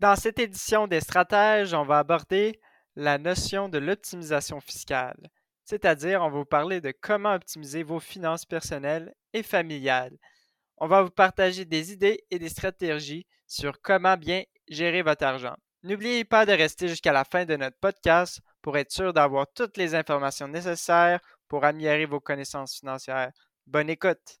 Dans cette édition des stratèges, on va aborder la notion de l'optimisation fiscale, c'est-à-dire on va vous parler de comment optimiser vos finances personnelles et familiales. On va vous partager des idées et des stratégies sur comment bien gérer votre argent. N'oubliez pas de rester jusqu'à la fin de notre podcast pour être sûr d'avoir toutes les informations nécessaires pour améliorer vos connaissances financières. Bonne écoute!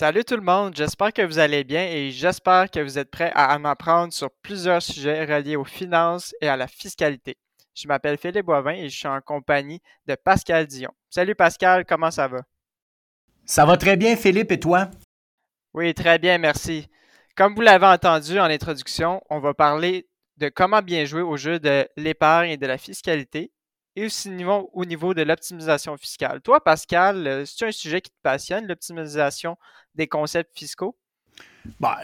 Salut tout le monde, j'espère que vous allez bien et j'espère que vous êtes prêts à en apprendre sur plusieurs sujets reliés aux finances et à la fiscalité. Je m'appelle Philippe Boivin et je suis en compagnie de Pascal Dion. Salut Pascal, comment ça va? Ça va très bien Philippe et toi? Oui, très bien, merci. Comme vous l'avez entendu en introduction, on va parler de comment bien jouer au jeu de l'épargne et de la fiscalité et aussi au niveau de l'optimisation fiscale. Toi, Pascal, euh, c'est un sujet qui te passionne, l'optimisation des concepts fiscaux? Ben,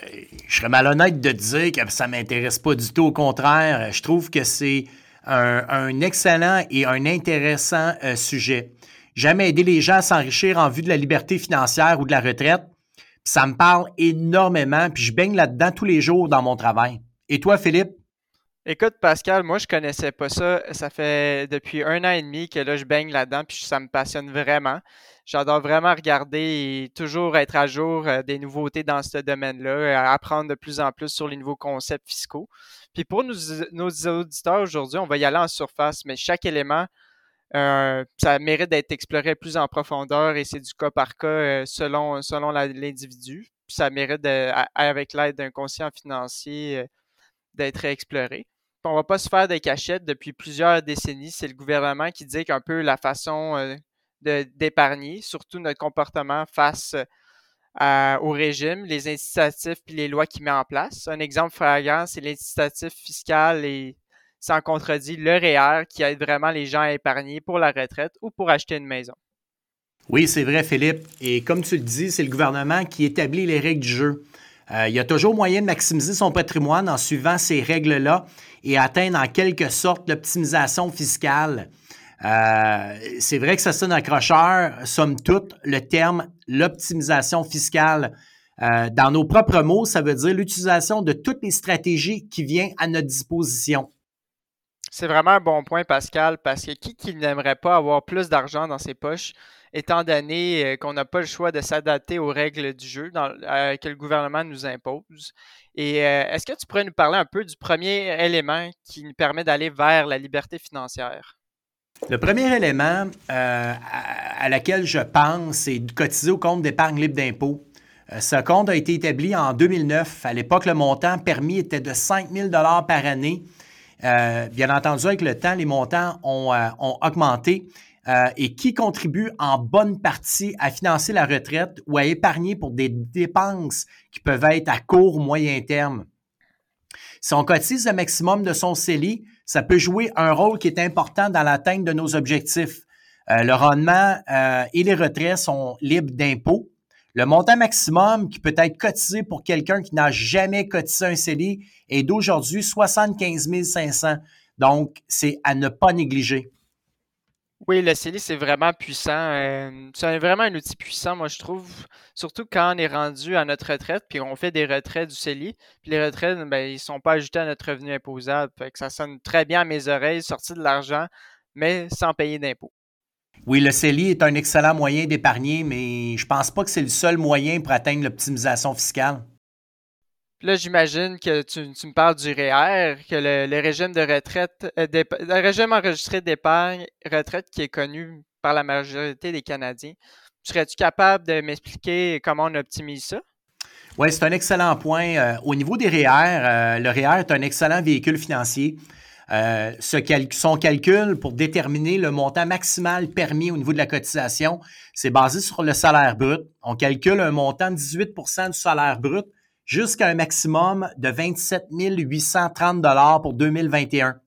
je serais malhonnête de dire que ça ne m'intéresse pas du tout. Au contraire, je trouve que c'est un, excellent et un intéressant euh, sujet. J'aime aider les gens à s'enrichir en vue de la liberté financière ou de la retraite. Ça me parle énormément, puis je baigne là-dedans tous les jours dans mon travail. Et toi, Philippe? Écoute, Pascal, moi, je connaissais pas ça. Ça fait depuis un an et demi que là, je baigne là-dedans, puis ça me passionne vraiment. J'adore vraiment regarder et toujours être à jour euh, des nouveautés dans ce domaine-là, euh, apprendre de plus en plus sur les nouveaux concepts fiscaux. Puis pour nos, nos auditeurs aujourd'hui, on va y aller en surface, mais chaque élément, euh, ça mérite d'être exploré plus en profondeur et c'est du cas par cas selon, selon l'individu. Ça mérite, avec l'aide d'un conscient financier, d'être exploré on va pas se faire des cachettes depuis plusieurs décennies. C'est le gouvernement qui dit qu'un peu la façon euh, d'épargner, surtout notre comportement face au régime, les incitatifs puis les lois qu'il met en place. Un exemple flagrant, c'est l'incitatif fiscal et sans contredit le REER qui aide vraiment les gens à épargner pour la retraite ou pour acheter une maison. Oui, c'est vrai, Philippe. Et comme tu le dis, c'est le gouvernement qui établit les règles du jeu. Euh, il y a toujours moyen de maximiser son patrimoine en suivant ces règles-là et atteindre en quelque sorte l'optimisation fiscale. Euh, c'est vrai que ça sonne accrocheur, somme toute, le terme l'optimisation fiscale. Euh, dans nos propres mots, ça veut dire l'utilisation de toutes les stratégies qui viennent à notre disposition. C'est vraiment un bon point, Pascal, parce que qui, qui n'aimerait pas avoir plus d'argent dans ses poches, étant donné euh, qu'on n'a pas le choix de s'adapter aux règles du jeu euh, que le gouvernement nous impose. Et euh, est-ce que tu pourrais nous parler un peu du premier élément qui nous permet d'aller vers la liberté financière? Le premier élément à, laquelle je pense, c'est de cotiser au compte d'épargne libre d'impôt. ce compte a été établi en 2009. À l'époque, le montant permis était de 5 000 par année. bien entendu, avec le temps, les montants ont, ont augmenté euh, et qui contribue en bonne partie à financer la retraite ou à épargner pour des dépenses qui peuvent être à court ou moyen terme. Si on cotise le maximum de son CELI, ça peut jouer un rôle qui est important dans l'atteinte de nos objectifs. Euh, le rendement euh, et les retraits sont libres d'impôts. Le montant maximum qui peut être cotisé pour quelqu'un qui n'a jamais cotisé un CELI est d'aujourd'hui 75 500. Donc, c'est à ne pas négliger. Oui, le CELI, c'est vraiment puissant. Euh, c'est vraiment un outil puissant, moi, je trouve. Surtout quand on est rendu à notre retraite, puis on fait des retraits du CELI. Puis les retraits, ben, ils sont pas ajoutés à notre revenu imposable. Fait ça sonne très bien à mes oreilles, sortir de l'argent, mais sans payer d'impôts. Oui, le CELI est un excellent moyen d'épargner, mais je pense pas que c'est le seul moyen pour atteindre l'optimisation fiscale. Là, j'imagine que tu, me parles du REER, que le, régime de retraite, euh, le régime enregistré d'épargne retraite qui est connu par la majorité des Canadiens. Serais-tu capable de m'expliquer comment on optimise ça? Oui, c'est un excellent point. Euh, au niveau des REER, euh, le REER est un excellent véhicule financier. Son calcul pour déterminer le montant maximal permis au niveau de la cotisation, c'est basé sur le salaire brut. On calcule un montant de 18% du salaire brut jusqu'à un maximum de 27 830 pour 2021.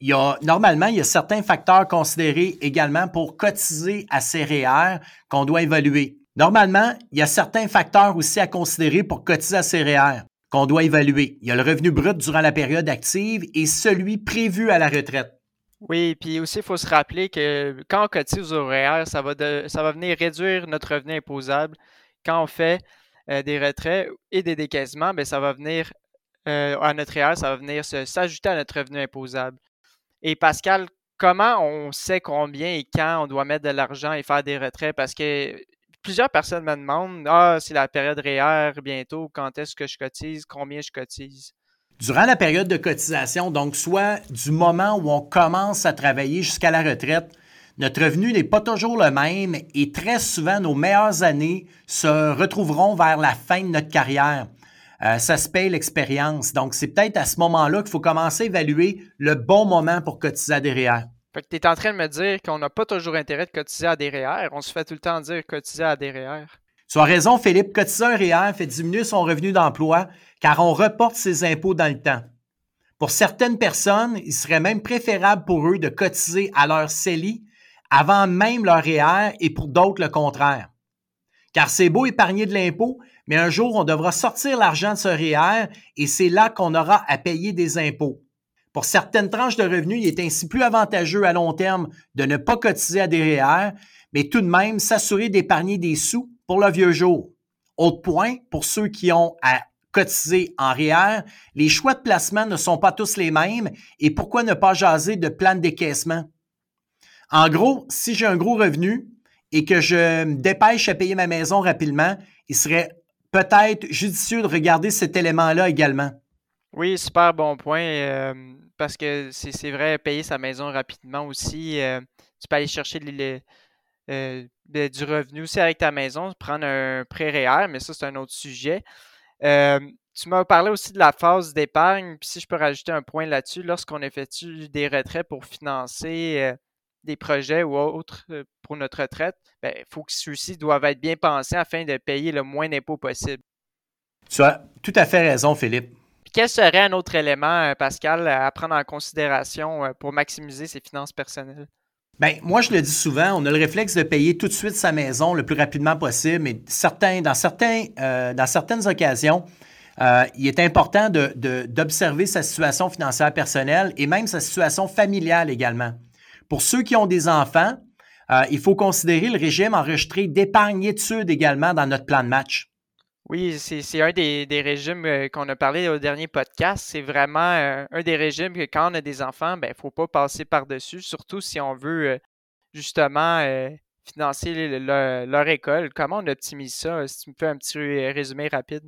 Il y a, normalement, il y a certains facteurs considérés également pour cotiser à ces REER qu'on doit évaluer. Normalement, il y a certains facteurs aussi à considérer pour cotiser à ces REER qu'on doit évaluer. Il y a le revenu brut durant la période active et celui prévu à la retraite. Oui, puis aussi, il faut se rappeler que quand on cotise au REER, ça va, ça va venir réduire notre revenu imposable. Quand on fait euh, des retraits et des décaissements, bien, ça va venir euh, à notre REER, ça va venir s'ajouter à notre revenu imposable. Et Pascal, comment on sait combien et quand on doit mettre de l'argent et faire des retraits? Parce que plusieurs personnes me demandent Ah, c'est la période REER bientôt, quand est-ce que je cotise, combien je cotise? Durant la période de cotisation, donc soit du moment où on commence à travailler jusqu'à la retraite, notre revenu n'est pas toujours le même et très souvent nos meilleures années se retrouveront vers la fin de notre carrière. Euh, ça se paye l'expérience. Donc, c'est peut-être à ce moment-là qu'il faut commencer à évaluer le bon moment pour cotiser à des REER. Fait que tu es en train de me dire qu'on n'a pas toujours intérêt de cotiser à des REER. On se fait tout le temps dire cotiser à des REER. Tu as raison, Philippe. Cotiser un REER fait diminuer son revenu d'emploi car on reporte ses impôts dans le temps. Pour certaines personnes, il serait même préférable pour eux de cotiser à leur CELI avant même leur REER et pour d'autres le contraire. Car c'est beau épargner de l'impôt, mais un jour on devra sortir l'argent de ce REER et c'est là qu'on aura à payer des impôts. Pour certaines tranches de revenus, il est ainsi plus avantageux à long terme de ne pas cotiser à des REER, mais tout de même s'assurer d'épargner des sous pour le vieux jour. Autre point, pour ceux qui ont à cotiser en REER, les choix de placement ne sont pas tous les mêmes et pourquoi ne pas jaser de plan de décaissement? En gros, si j'ai un gros revenu et que je me dépêche à payer ma maison rapidement, il serait peut-être judicieux de regarder cet élément-là également. Oui, super bon point. Euh, parce que c'est vrai, payer sa maison rapidement aussi. Euh, tu peux aller chercher euh, du revenu aussi avec ta maison, prendre un prêt réel, mais ça, c'est un autre sujet. tu m'as parlé aussi de la phase d'épargne. Puis si je peux rajouter un point là-dessus, lorsqu'on effectue des retraits pour financer des projets ou autres pour notre retraite, il ben, faut que ceux-ci doivent être bien pensés afin de payer le moins d'impôts possible. Tu as tout à fait raison, Philippe quel serait un autre élément, euh, Pascal, à prendre en considération euh, pour maximiser ses finances personnelles? Bien, moi, je le dis souvent, on a le réflexe de payer tout de suite sa maison le plus rapidement possible, mais certains, dans, certains, euh, dans certaines occasions, il est important d'observer sa situation financière personnelle et même sa situation familiale également. Pour ceux qui ont des enfants, il faut considérer le régime enregistré d'épargne études également dans notre plan de match. Oui, c'est un des, régimes euh, qu'on a parlé au dernier podcast. C'est vraiment euh, un des régimes que quand on a des enfants, ben, il ne faut pas passer par-dessus, surtout si on veut euh, justement financer leur école. Comment on optimise ça? Si tu me fais un petit résumé rapide.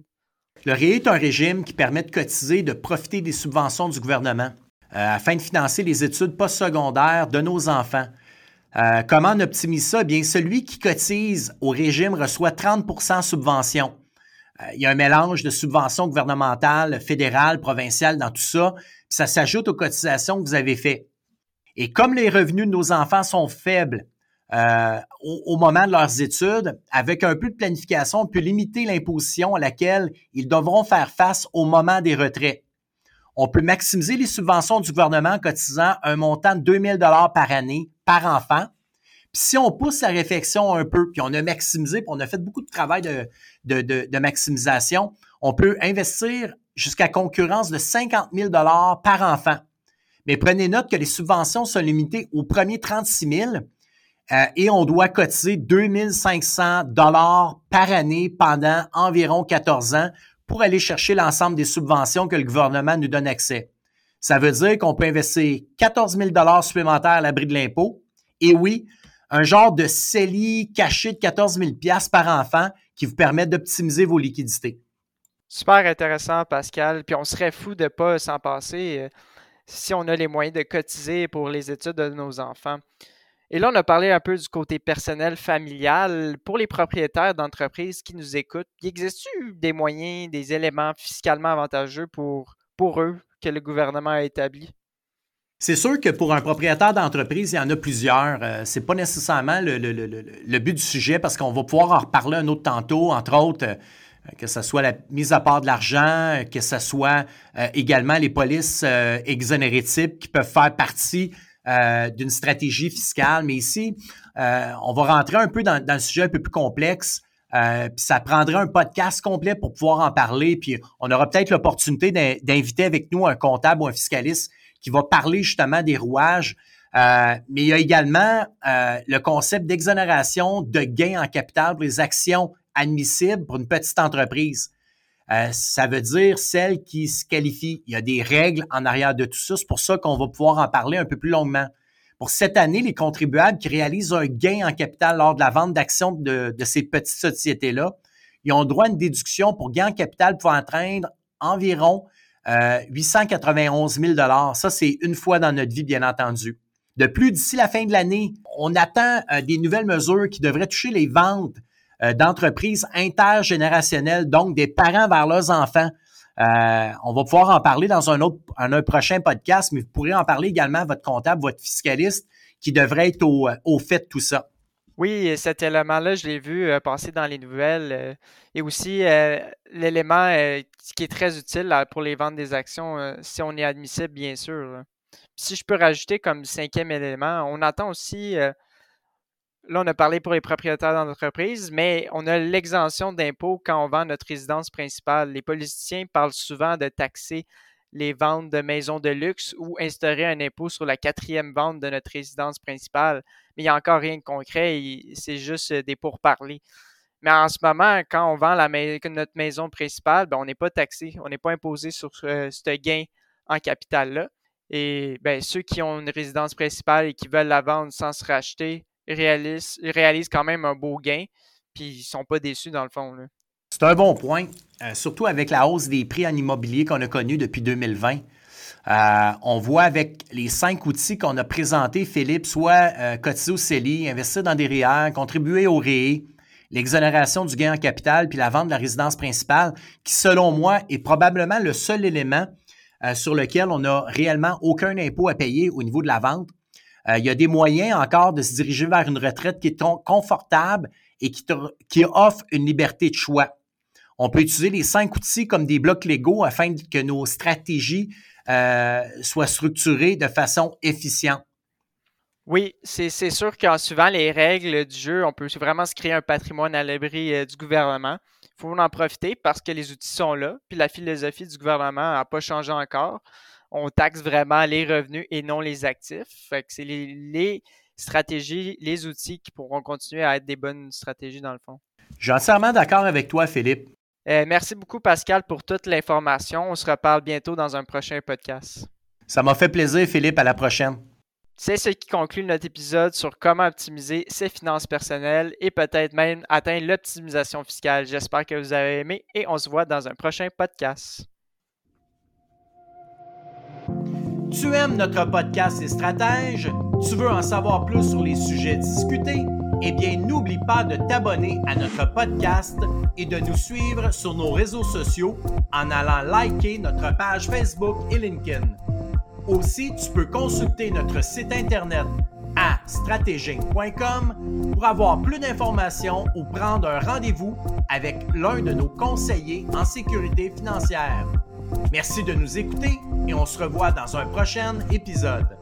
Le RIE est un régime qui permet de cotiser, de profiter des subventions du gouvernement afin de financer les études postsecondaires de nos enfants. comment on optimise ça? Bien, celui qui cotise au régime reçoit 30% subvention. Euh, il y a un mélange de subventions gouvernementales, fédérales, provinciales dans tout ça. Ça s'ajoute aux cotisations que vous avez faites. Et comme les revenus de nos enfants sont faibles euh, au, moment de leurs études, avec un peu de planification, on peut limiter l'imposition à laquelle ils devront faire face au moment des retraits. On peut maximiser les subventions du gouvernement en cotisant un montant de 2000 dollars par année par enfant puis si on pousse la réflexion un peu, puis on a maximisé, puis on a fait beaucoup de travail de, maximisation, on peut investir jusqu'à concurrence de 50 000 par enfant. Mais prenez note que les subventions sont limitées aux premiers 36 000 euh, et on doit cotiser 2 500 par année pendant environ 14 ans pour aller chercher l'ensemble des subventions que le gouvernement nous donne accès. Ça veut dire qu'on peut investir 14 000 supplémentaires à l'abri de l'impôt. Et oui, un genre de CELI caché de 14 000 par enfant qui vous permet d'optimiser vos liquidités. Super intéressant, Pascal. Puis on serait fou de ne pas s'en passer euh, si on a les moyens de cotiser pour les études de nos enfants. Et là, on a parlé un peu du côté personnel, familial. Pour les propriétaires d'entreprises qui nous écoutent, existe-t-il des moyens, des éléments fiscalement avantageux pour, pour eux que le gouvernement a établis? C'est sûr que pour un propriétaire d'entreprise, il y en a plusieurs. Ce euh, c'est pas nécessairement le, but du sujet parce qu'on va pouvoir en reparler un autre tantôt, entre autres, euh, que ce soit la mise à part de l'argent, que ce soit euh, également les polices exonérées qui peuvent faire partie d'une stratégie fiscale. Mais ici, on va rentrer un peu dans, dans, le sujet un peu plus complexe. puis ça prendrait un podcast complet pour pouvoir en parler. Puis on aura peut-être l'opportunité d'inviter avec nous un comptable ou un fiscaliste qui va parler justement des rouages. Euh, mais il y a également euh, le concept d'exonération de gains en capital pour les actions admissibles pour une petite entreprise. Euh, ça veut dire celle qui se qualifie. Il y a des règles en arrière de tout ça. C'est pour ça qu'on va pouvoir en parler un peu plus longuement. Pour cette année, les contribuables qui réalisent un gain en capital lors de la vente d'actions de, ces petites sociétés-là, ils ont droit à une déduction pour gain en capital pour atteindre environ 891 000 Ça, c'est une fois dans notre vie, bien entendu. De plus, d'ici la fin de l'année, on attend euh, des nouvelles mesures qui devraient toucher les ventes euh, d'entreprises intergénérationnelles, donc des parents vers leurs enfants. Euh, on va pouvoir en parler dans un autre, un, prochain podcast, mais vous pourrez en parler également à votre comptable, votre fiscaliste, qui devrait être au, au fait de tout ça. Oui, cet élément-là, je l'ai vu euh, passer dans les nouvelles. Euh, et aussi, euh, l'élément qui est très utile pour les ventes des actions, si on est admissible, bien sûr. Si je peux rajouter comme cinquième élément, on attend aussi, là, on a parlé pour les propriétaires d'entreprise, mais on a l'exemption d'impôt quand on vend notre résidence principale. Les politiciens parlent souvent de taxer les ventes de maisons de luxe ou instaurer un impôt sur la quatrième vente de notre résidence principale. Mais il n'y a encore rien de concret, c'est juste des pourparlers. Mais en ce moment, quand on vend notre maison principale, ben, on n'est pas taxé, on n'est pas imposé sur ce gain en capital-là. Et ben, ceux qui ont une résidence principale et qui veulent la vendre sans se racheter réalisent, réalisent quand même un beau gain, puis ils ne sont pas déçus dans le fond. C'est un bon point, euh, surtout avec la hausse des prix en immobilier qu'on a connu depuis 2020. Euh, on voit avec les cinq outils qu'on a présentés, Philippe, soit euh, cotiser au CELI, investir dans des REER, contribuer au REE, l'exonération du gain en capital, puis la vente de la résidence principale, qui, selon moi, est probablement le seul élément euh, sur lequel on n'a réellement aucun impôt à payer au niveau de la vente. Il y a des moyens encore de se diriger vers une retraite qui est confortable et qui, qui offre une liberté de choix. On peut utiliser les cinq outils comme des blocs légaux afin que nos stratégies euh, soient structurées de façon efficiente. Oui, c'est sûr qu'en suivant les règles du jeu, on peut vraiment se créer un patrimoine à l'abri euh, du gouvernement. Il faut en profiter parce que les outils sont là, puis la philosophie du gouvernement n'a pas changé encore. On taxe vraiment les revenus et non les actifs. Fait c'est les, les stratégies, les outils qui pourront continuer à être des bonnes stratégies dans le fond. Je suis entièrement d'accord avec toi, Philippe. Euh, merci beaucoup, Pascal, pour toute l'information. On se reparle bientôt dans un prochain podcast. Ça m'a fait plaisir, Philippe. À la prochaine. C'est ce qui conclut notre épisode sur comment optimiser ses finances personnelles et peut-être même atteindre l'optimisation fiscale. J'espère que vous avez aimé et on se voit dans un prochain podcast. Tu aimes notre podcast et stratèges? Tu veux en savoir plus sur les sujets discutés? Eh bien, n'oublie pas de t'abonner à notre podcast et de nous suivre sur nos réseaux sociaux en allant liker notre page Facebook et LinkedIn. Aussi, tu peux consulter notre site internet à stratégie.com pour avoir plus d'informations ou prendre un rendez-vous avec l'un de nos conseillers en sécurité financière. Merci de nous écouter et on se revoit dans un prochain épisode.